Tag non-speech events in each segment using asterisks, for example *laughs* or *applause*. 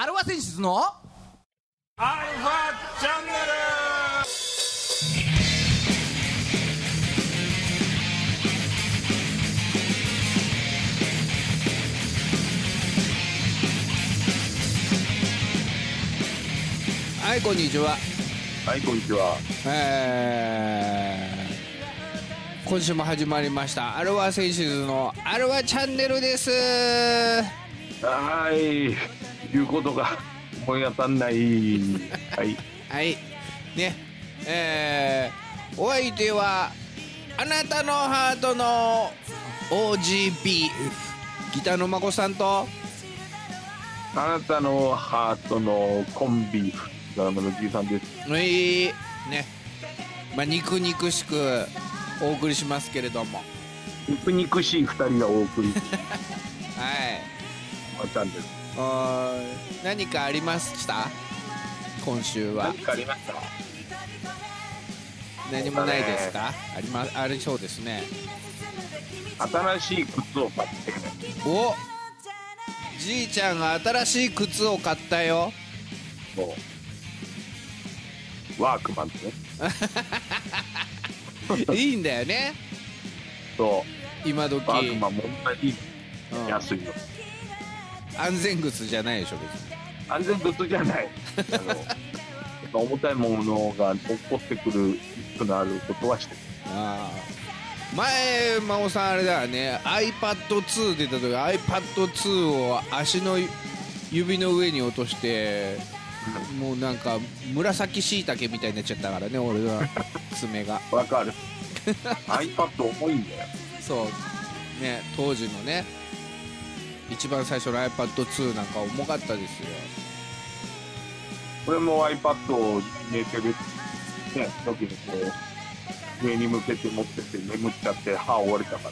アルファ選出の？アルファチャンネはいこんにちは。ルはいこんにちは。えー今週も始まりました。アルファセンシズのアルファチャンネルです。はい言うことが思い当たんない。はい。はい。ね。えーお相手はあなたのハートの OGB ギターのまこさんと。あなたのハートのコンビーフ。ドラムのじいさんです。はい。ね。まあ肉肉しくお送りしますけれども。肉肉しい二人がお送り。し *laughs* はい。まったんですあー何かありました？今週は。何かありました？何もないですか？ありまありそうですね。新しい靴を買っておじいちゃんが新しい靴を買ったよ。そうワークマンってね。*laughs* いいんだよね。そう。今時、ワークマンも同じうん安いの安全靴じゃないでしょ別に。安全靴じゃない。あの重たいものが落っこってくるリスクのあることはしてる。ああ前真央さんあれだよね。iPad2 出た時 iPad2 を足の指の上に落としてもうなんか紫しいたけみたいになっちゃったからね俺の爪が。わかる。iPad 重いんだよ。そう。ね当時のね一番最初の iPad2 なんか重かったですよ。俺も iPad を寝てるね時にこう上に向けて持ってて眠っちゃって歯折れたか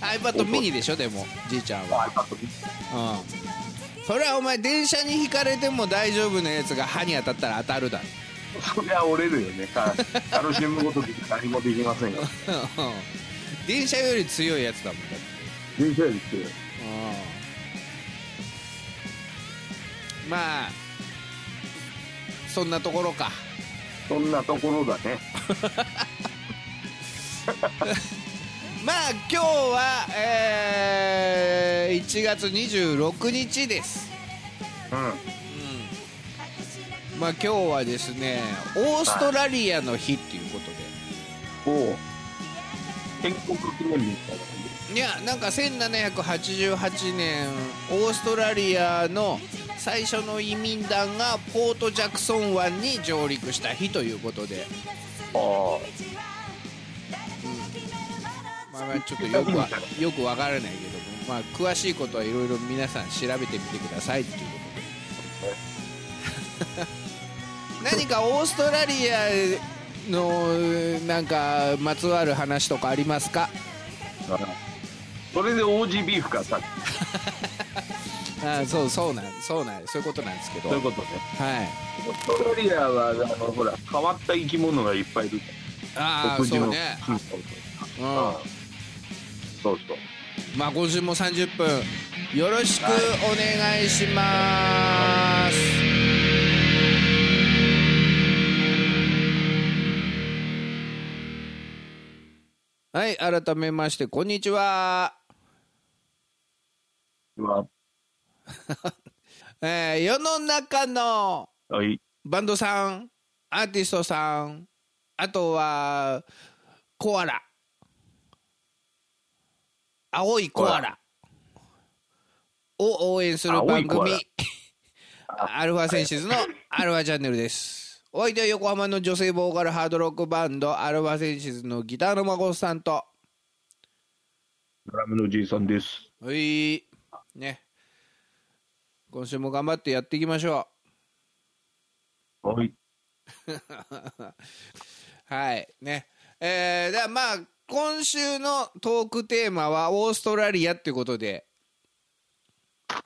ら。iPad mini でしょでもじいちゃんは。iPad うん。それはお前電車にひかれても大丈夫なやつが歯に当たったら当たるだろ。そりゃ折れるよね。か楽しむことで何もできませんよ。*laughs* 電車より強いやつだもんだって人生ですまあそんなところか。そんなところだね。*laughs* まあ今日は、えー1月26日です。うん。まあ今日はですねオーストラリアの日っていうことで。おう。建国記念日みたいな感いやなんか1788年オーストラリアの最初の移民団がポートジャクソン湾に上陸した日ということで、じあまあ、まあちょっとよくわ *laughs* よくわからないけども、まあ、詳しいことはいろいろ皆さん調べてみてくださいっていうことで。*laughs* 何かオーストラリアのなんかまつわる話とかありますか？あそれで OG ビーフかさっき *laughs* あそうそうなんそうなんそういうことなんですけど。そういうことね。はい。オーストラリアはあのほら変わった生き物がいっぱいいる。ああそうね。うん。そううんそう。まあ今週も30分。よろしくお願いします、はい、改めましてこんにちは、ま *laughs* えー世の中のあはい。バンドさんアーティストさんあとはコアラ。青いコアラ。を応援する番組。*laughs* アルファセンシズのアルファチャンネルです。お相手は横浜の女性ボーカルハードロックバンドアルファセンシズのギターの孫さんと。ドラムのじいさんです。はい。ね今週も頑張ってやっていきましょう。はい。*laughs* はい。ね。えー、ではまあ今週のトークテーマはオーストラリアっていうことで。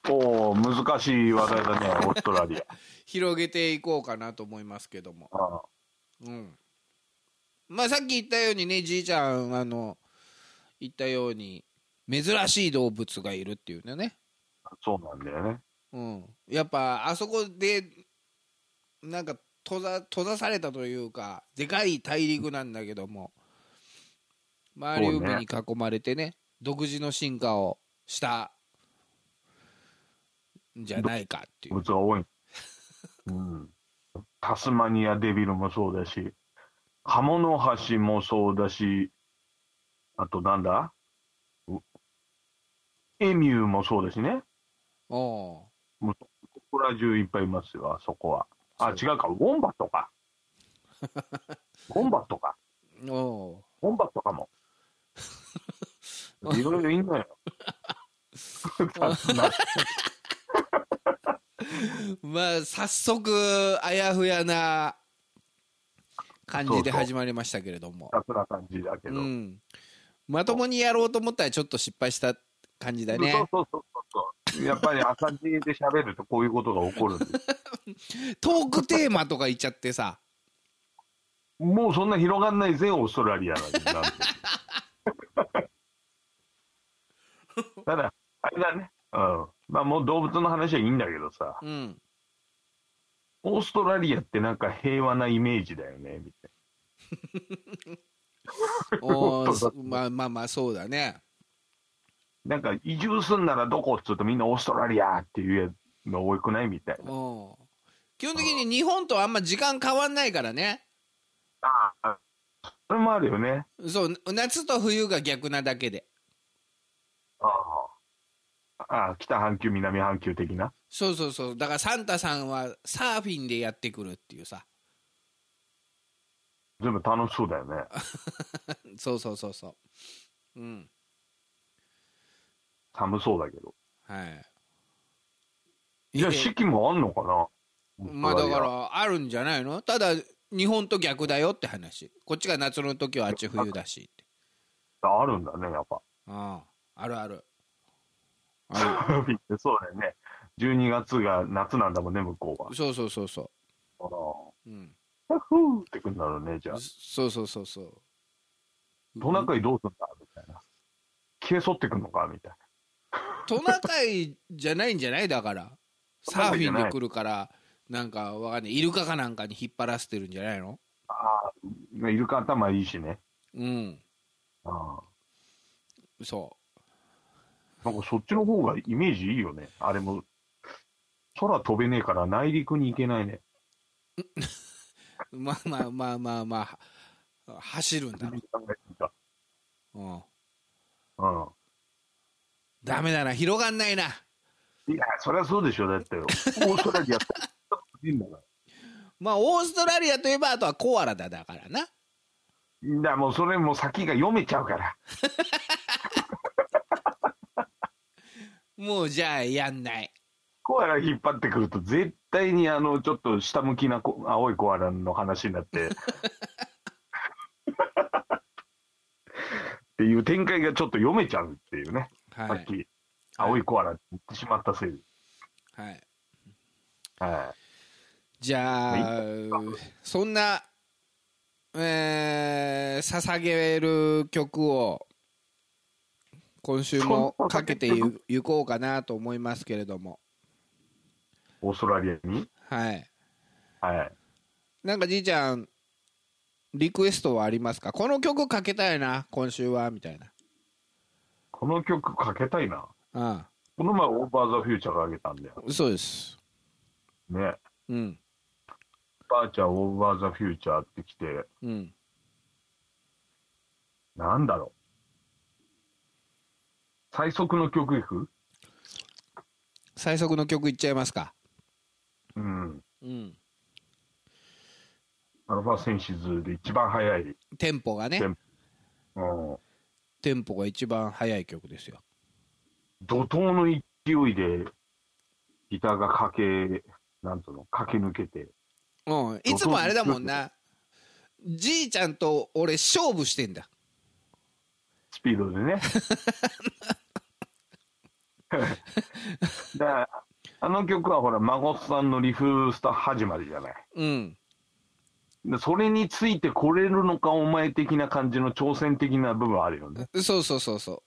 おお難しい話題だね *laughs* オーストラリア。広げていこうかなと思いますけども。あうん。まあさっき言ったようにねじいちゃんあの言ったように珍しい動物がいるっていうのね。そうなんだよねうん、やっぱあそこでなんか閉ざ閉ざされたというかでかい大陸なんだけども周り海に囲まれてね独自の進化をしたんじゃないかっていう物が多い。うん。タスマニアデビルもそうだし、カモノハシもそうだし、あとなんだ？うエミューもそうだしね。おうここら中いっぱいいますよ、あそこは。あ、そ違うか、ウォンバットか。*laughs* ウォンバットか。おうウォンバットかも。*laughs* いろいろいんのよ。な *laughs* まあ早速あやふやな感じでそうそう始まりましたけれども雑な感じだけど。うん、まともにやろうと思ったらちょっと失敗した感じだねそうそうそうそう。*laughs* やっぱり朝地で喋るとこういうことが起こるんです。トークテーマとか言っちゃってさ。もうそんな広がんないぜ、オーストラリアなん *laughs* ただ、あれだね。うん。まあもう動物の話はいいんだけどさ、うん。オーストラリアってなんか平和なイメージだよね、みたい *laughs* おーそうだまあまあまあそうだねな。なんか移住すんならどこっつうとみんなオーストラリアっていうの多くないみたいな。うん基本的に日本とあんま時間変わんないからねああ、それもあるよね。そう夏と冬が逆なだけでああ。ああ、北半球、南半球的な。そうそうそうだからサンタさんはサーフィンでやってくるっていうさ全部楽しそうだよね。*laughs* そうそうそうそううん寒そうだけど。はい。じゃあえ四季もあんのかな？まあだからあるんじゃないの？ただ日本と逆だよって話。こっちが夏の時はあっち冬だしって。あるんだね、やっぱ。ああある。*laughs* ある。あそうだよね。12月が夏なんだもんね、向こうは。る。そうそうそうそあううん。ら、ふーってくんだろうね、じゃあ。そうそうそうそう。トナカイどうすんだ？みたいな。消えそってくんのか？みたいトナカイじゃないんじゃない？だからサーフィンで来るからなんかわかんないイルカかなんかに引っ張らせてるんじゃないの？な。ああ、イルカ頭いいしね。うんあそあ。なんかそっちの方がイメージいいよね。あれも、空飛べねえから内陸に行けないね。う *laughs* まあまあまあまあまあ走るんだろう、うん、うん。ダメだな広がんないないや、そりゃそうでしょ、だってよ。オーストラリア。*laughs* まあオーストラリアといえばあとはコアラだだからなだもうそれもう先が読めちゃうから。*laughs* もうじゃあやんないコアラ引っ張ってくると絶対にあのちょっと下向きなこ青いコアラの話になって *laughs* っていう展開がちょっと読めちゃうっていうね、はい、さっき青いコアラって言ってしまったせいで、はい、はじゃあそんなえー、捧げる曲を今週もかけてゆゆこうかなと思いますけれども。い、オーストラリアに、はい。はい、なんかじいちゃんリクエストはありますか？この曲かけたいな今週はみたいなこの曲かけたいな。あこの前オーバーザフューチャーがあげたんだよ。あそうです。ね。うん。ばあちゃんオーバーザフューチャーってきて。うん。なんだろう。最速の曲いく？最速の曲いっちゃいますか。うん。うん。アルファセンシズで一番速い、テンポがね。テンうん、テンポが一番速い曲ですよ。怒涛の勢いでギターが駆け、なんつうの、駆け抜けて、うん。いつもあれだもんな。じいちゃんと俺勝負してんだ。スピードでね。*laughs* *laughs* だからあの曲はほら、孫さんのリフスタ始まりじゃない。うん。でそれについてこれるのかお前的な感じの挑戦的な部分あるよね。そうそうそうそ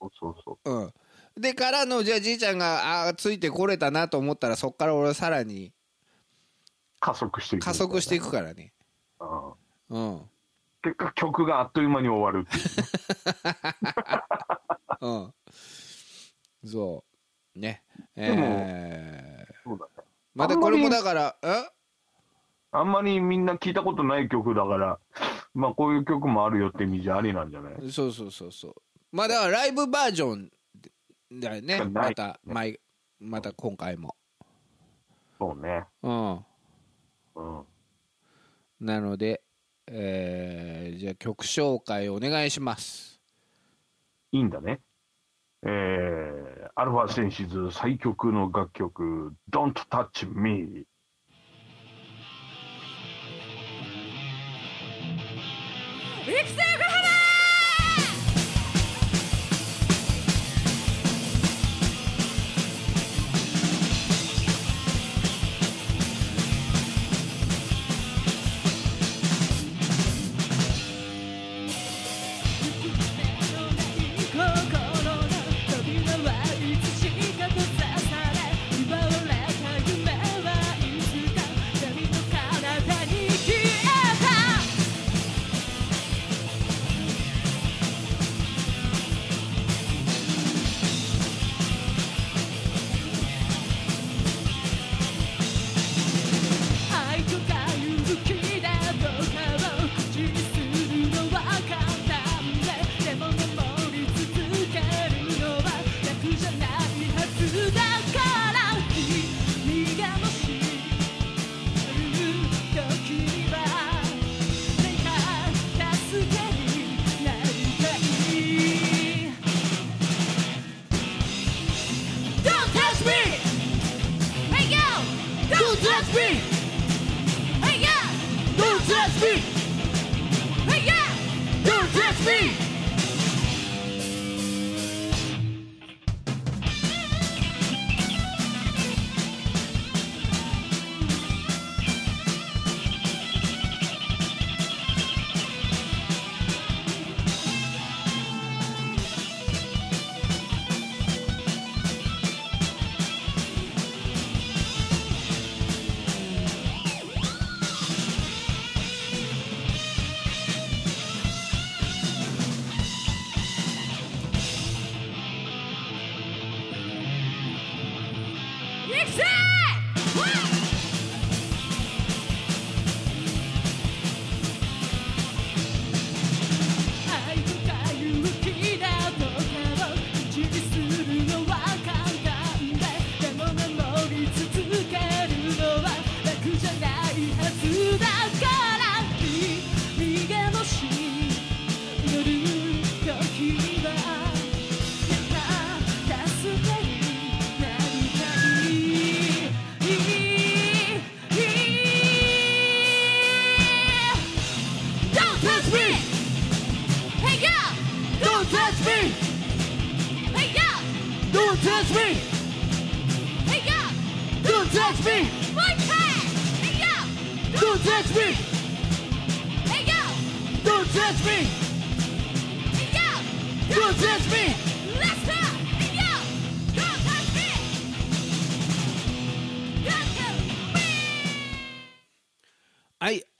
そうそうそう。うん。でからのじゃあじいちゃんがあーついてこれたなと思ったらそっから俺さらに加速していく。加速していくからね。うん。うん。結果曲があっという間に終わるっていう。うん。*laughs* そう。ね。でもえー。そうだね。またこれもだからえ？あんまりみんな聞いたことない曲だから、まあこういう曲もあるよって意味じゃありなんじゃない？そうそうそうそうまあだからライブバージョンだよねまた毎また今回もそうね。うんうん。なので、えーじゃあ曲紹介お願いしますいいんだね。えー、アルファセンシズ最曲の楽曲、Don't Touch Me。育成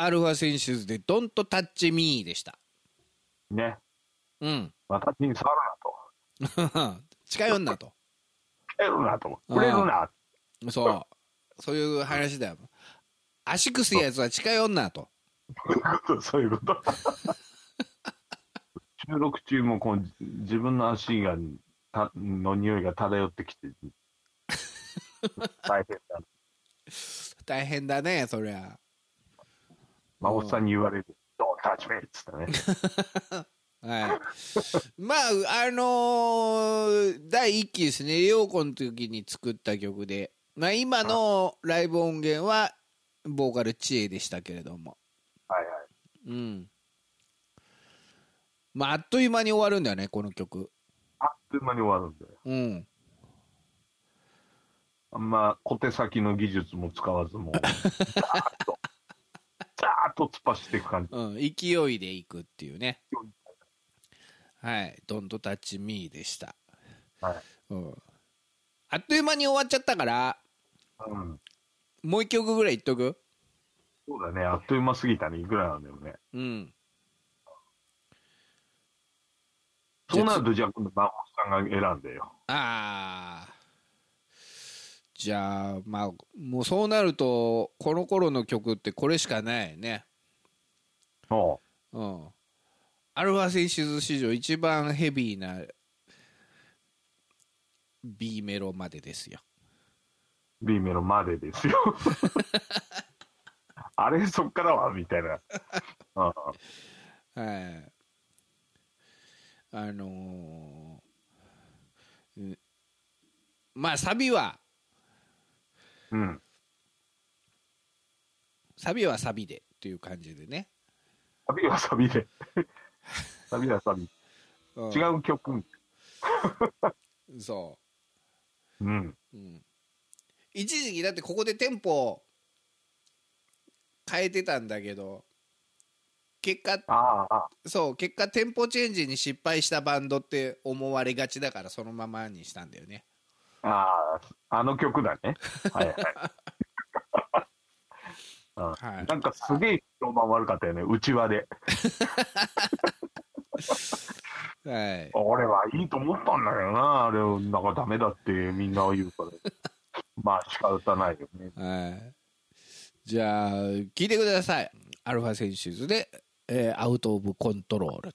アルファセンシズで「Don't Touch Me」でしたね。うん私に触るなと。*laughs* 近寄んなと触れるなと。触れるな。そうそういう話だよ足くすやつは近寄んなとそういうこと。*laughs* 収録中もこう自分の足がたの匂いが漂ってきて *laughs* 大変だ。大変だねそりゃ孫さんに言われる。Don't touch me! っつってね。*laughs* はいまああのー第1期ですね陽子の時に作った曲で、まあ、今のライブ音源はボーカル知恵でしたけれどもはいはい。うんまああっという間に終わるんだよねこの曲あっという間に終わるんだよ。うんあんま小手先の技術も使わずもう、*laughs* ザーッと、ザーッと突っ走っていく感じ。うん、勢いでいくっていうねはい「Don't Touch Me」でしたはい。うん、あっという間に終わっちゃったからうん。もう一曲ぐらい言っとく？そうだね、あっという間すぎたね、いくらなんだよね。うんそうなると、じゃあ今度、マホさんが選んでよ。ああじゃあまあもうそうなるとこの頃の曲ってこれしかないね。おう。うん。アルファセンシズ史上一番ヘビーな B メロまでですよ。B メロまでですよ。*laughs* あれ、そっからは？みたいな。うん。はい。あのーうん。まあサビはうん。サビはサビでっていう感じでね、サビはサビで。サビはサビ。うん違う曲。そうん。う、うん、一時期だってここでテンポ変えてたんだけど結果ああ、あそう結果テンポチェンジに失敗したバンドって思われがちだからそのままにしたんだよねああ、あの曲だね。*laughs* はいはい。うんはいなんかすげえ評判悪かったよね、うちわで。はい俺はいいと思ったんだけどな、あれ、なんかダメだってみんな言うから。まあ仕方ないよね。はいじゃあ聞いてくださいアルファセンシズで、えーアウト・オブ・コントロール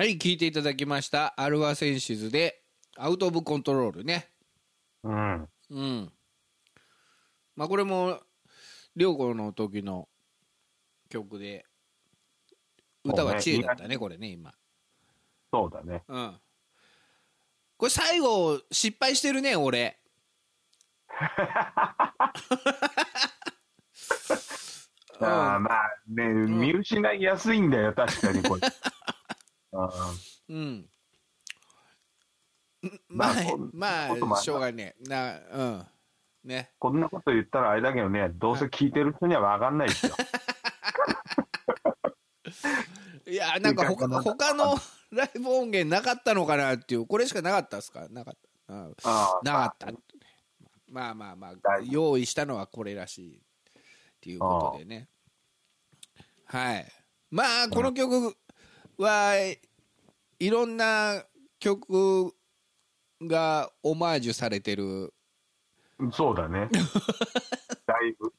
はい聞いていただきました。アルファセンシズでアウト・オブ・コントロールね。うん。うん。まあこれも涼子の時の曲で歌は知恵だったねこれね今。そうだね。うん。これ最後失敗してるね俺。*laughs* ああ、まあね、見失いやすいんだよ、確かにこれ。*laughs* あうん。まあまあしょうがねえ。なうん。ね。こんなこと言ったらあれだけどね、どうせ聞いてる人には分かんないですよ。*laughs* いやなんか他他のライブ音源なかったのかなっていうこれしかなかったですか？なかった。なかった。まあまあまあ用意したのはこれらしい。っていうことでね。はい。まあこの曲はいろんな曲がオマージュされてるそうだね。*laughs* だいぶ。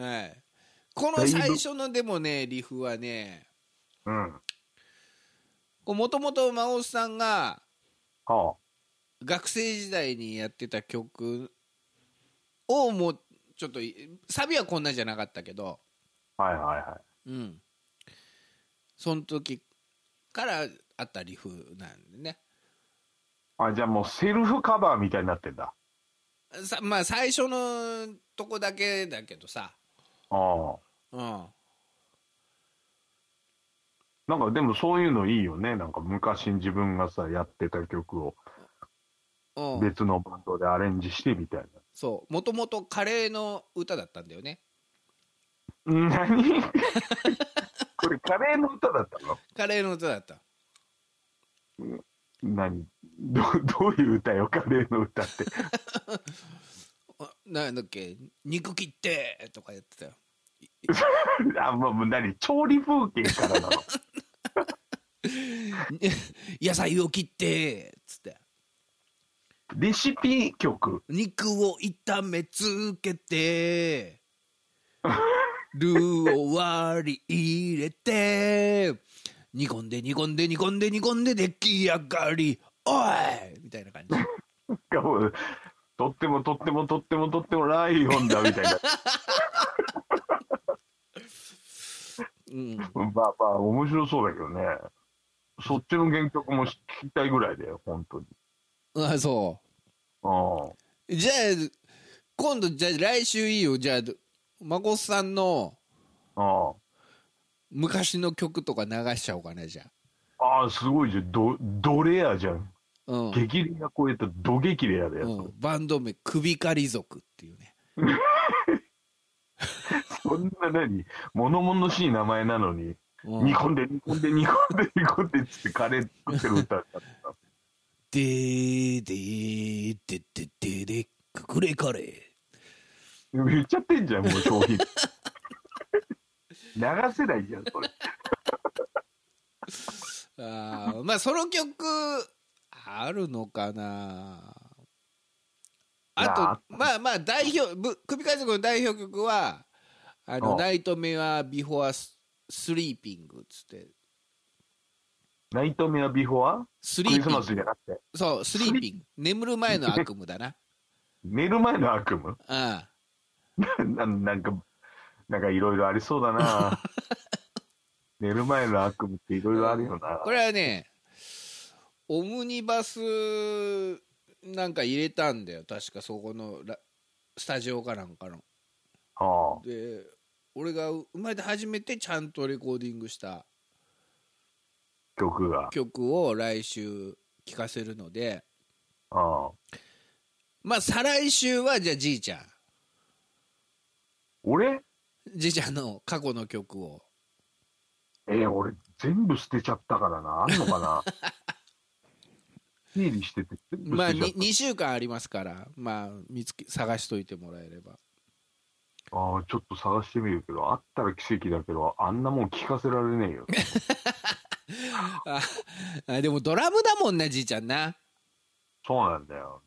はいこの最初のでもねリフはねうん。もともと真央さんがは学生時代にやってた曲をもうちょっとサビはこんなじゃなかったけどあ、はいはいはい。うんその時からあったリフなんでねあ、じゃあもうセルフカバーみたいになってんだ。さまあ最初のとこだけだけどさああ。うんなんかでもそういうのいいよね。なんか昔自分がさ、やってた曲をうん別のバンドでアレンジしてみたいそうもともとカレーの歌だったんだよねな。何？これカレーの歌だったの？カレーの歌だった。何？どどういう歌よ、カレーの歌って？あ *laughs* なんだっけ？肉切ってとかやってたよ。*laughs* あ、もうもう何？調理風景からなの？*laughs* 野菜を切ってつって。レシピ曲？肉を炒めつけてルーを割り入れて煮込んで煮込んで煮込んで煮込んで出来上がり。おい！みたいな感じ。とってもとってもとってもとってもライオンだみたいな。うん。まあまあ、面白そうだけどね。そっちの原曲も聞きたいぐらいだよ、本当に。あそあうじゃあ今度じゃあ来週いいよ。じゃあ孫さんのあ。ああ。昔の曲とか流しちゃおうかなじゃああ、すごいじゃん。ド、ドレアじゃん。あ、うん激レア超えたド激レアだよ。うん、バンド名首狩り族っていうね *laughs* そんな何？物々しい名前なのに、うん煮込んで煮込んで煮込んで煮込んでっつってカレー作ってる歌だった。でーでーででででくくれカレ *laughs* 言っちゃってんじゃん、もう商品。*laughs* 流せないじゃん、それ。ー *laughs* あーまあその曲あるのかな。あとまあまあ代表ぶ首狩り族の代表曲はあのうん。 Nightmare Before the Sleeping っつって。ナイトメアビフォア？スクリスマスリーピングじゃなくて、そう Sleeping。眠る前の悪夢だな。寝る前の悪夢？あ *laughs* ななんか、なんかいろいろありそうだな。*laughs* 寝る前の悪夢っていろいろあるよな。これはねオムニバスなんか入れたんだよ。確かそこのラスタジオかなんかの。ああ。で俺が生まれて初めてちゃんとレコーディングした。曲が。曲を来週聴かせるので。ああ。まあ再来週はじゃあじいちゃん俺？じいちゃんの過去の曲をえー俺全部捨てちゃったからな。あんのかな？*laughs* 整理しててまあ捨てちゃっ 2, 週間ありますからまあ見つけ探しといてもらえればた。ああ、ちょっと探してみるけど、あったら奇跡だけど、あんなもん聞かせられねえよ。*laughs* ああでもドラムだもんなじいちゃんなそうなんだよ。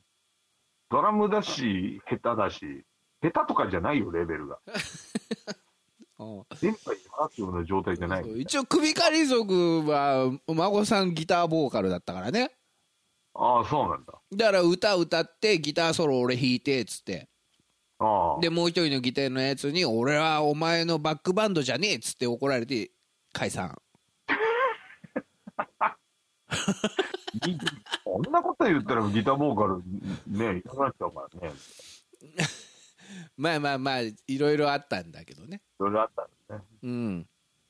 ドラムだし、下手だし、下手とかじゃないよ、レベルが。*laughs* うん電波に話すような状態じゃない。そう一応首狩り族は孫さんギターボーカルだったからねああ、そうなんだ。だから歌歌ってギターソロ俺弾いてっつってああ。でもう一人のギターのやつに「俺はお前のバックバンドじゃねえ」っつって怒られて解散 *laughs* いこんなこと言ったらギターボーカルね、いなくなっちゃうからね。*laughs* まあまあまあいろいろあったんだけどねいろいろあったんですね。うん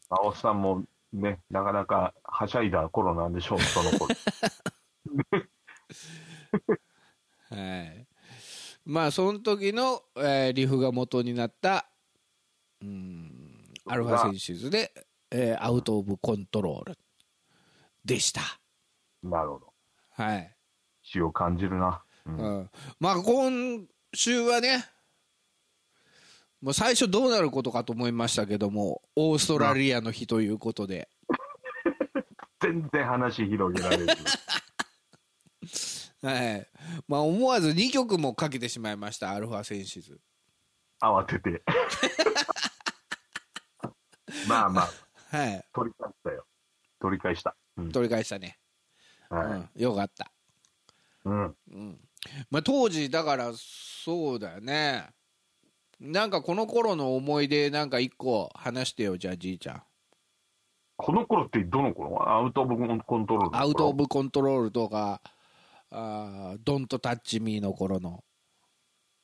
青木さんもね、なかなかはしゃいだ頃なんでしょう、*laughs* その頃。はいまあその時の、えーリフが元になったうんアルファセンシズで、えーアウト・オブ・コントロールでしたなるほど。はい、死を感じるな。うんうん、まあ今週はねもう最初どうなることかと思いましたけどもオーストラリアの日ということで、全然話広げられる。*laughs* はい。まあ、思わず2曲もかけてしまいましたアルファセンシズ。慌てて。*laughs* まあまあ、はい。取り返したよ。取り返した。うん。取り返したね、はい。うん、よかった。うん。まあ、当時だからそうだよねなんかこの頃の思い出なんか一個話してよじゃあじいちゃんこの頃ってどの頃？アウト・オブ・コントロールアウト・オブ・コントロールとかあードント・タッチ・ミーの頃の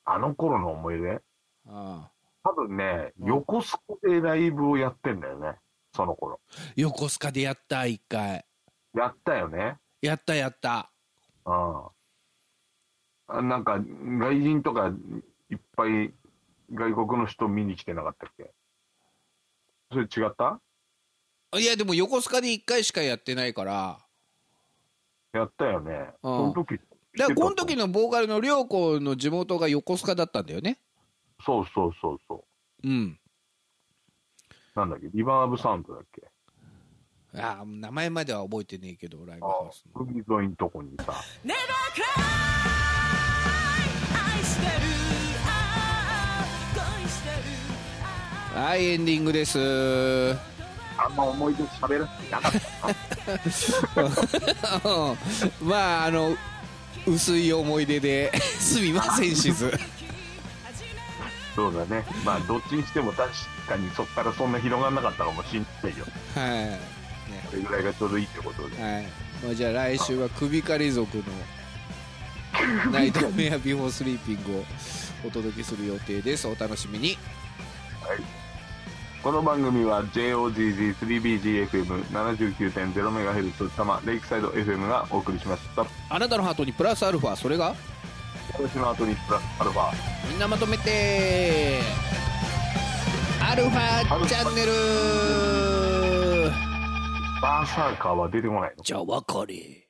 あの頃の思い出？あ多分ね、うん横須賀でライブをやってんだよね。その頃。ー横須賀でやった一回やったよね。やったやったうんあ。なんか、外人とかいっぱい外国の人見に来てなかったっけ？それ違った？いやでも横須賀で一回しかやってないから。やったよね。その時。だからこの時のボーカルの涼子の地元が横須賀だったんだよね。そうそうそうそう。うん。なんだっけ？リバーブサウンドだっけ？あー名前までは覚えてねえけどライブハあウスの。海沿いのとこにさ。はいエンディングです。あんま思い出喋らせてなかった。な。うんまああの薄い思い出で。*laughs* すみませんしず。そうだね。まあ、どっちにしても確かにそっからそんな広がんなかったかもしんないよ。はい、それぐらいがちょうどいいってことで。はい。まあ、じゃあ来週は首狩り族の *laughs* ナイトメアビフォースリーピングをお届けする予定です。お楽しみにこの番組は JOZZ3BGFM79.0MHz 多摩レイクサイド FM がお送りしました。あなたのハートにプラスアルファそれが？私の後にプラスアルファ。みんなまとめて。アルファチャンネル。バーサーカーは出てこないの。じゃあ分かれ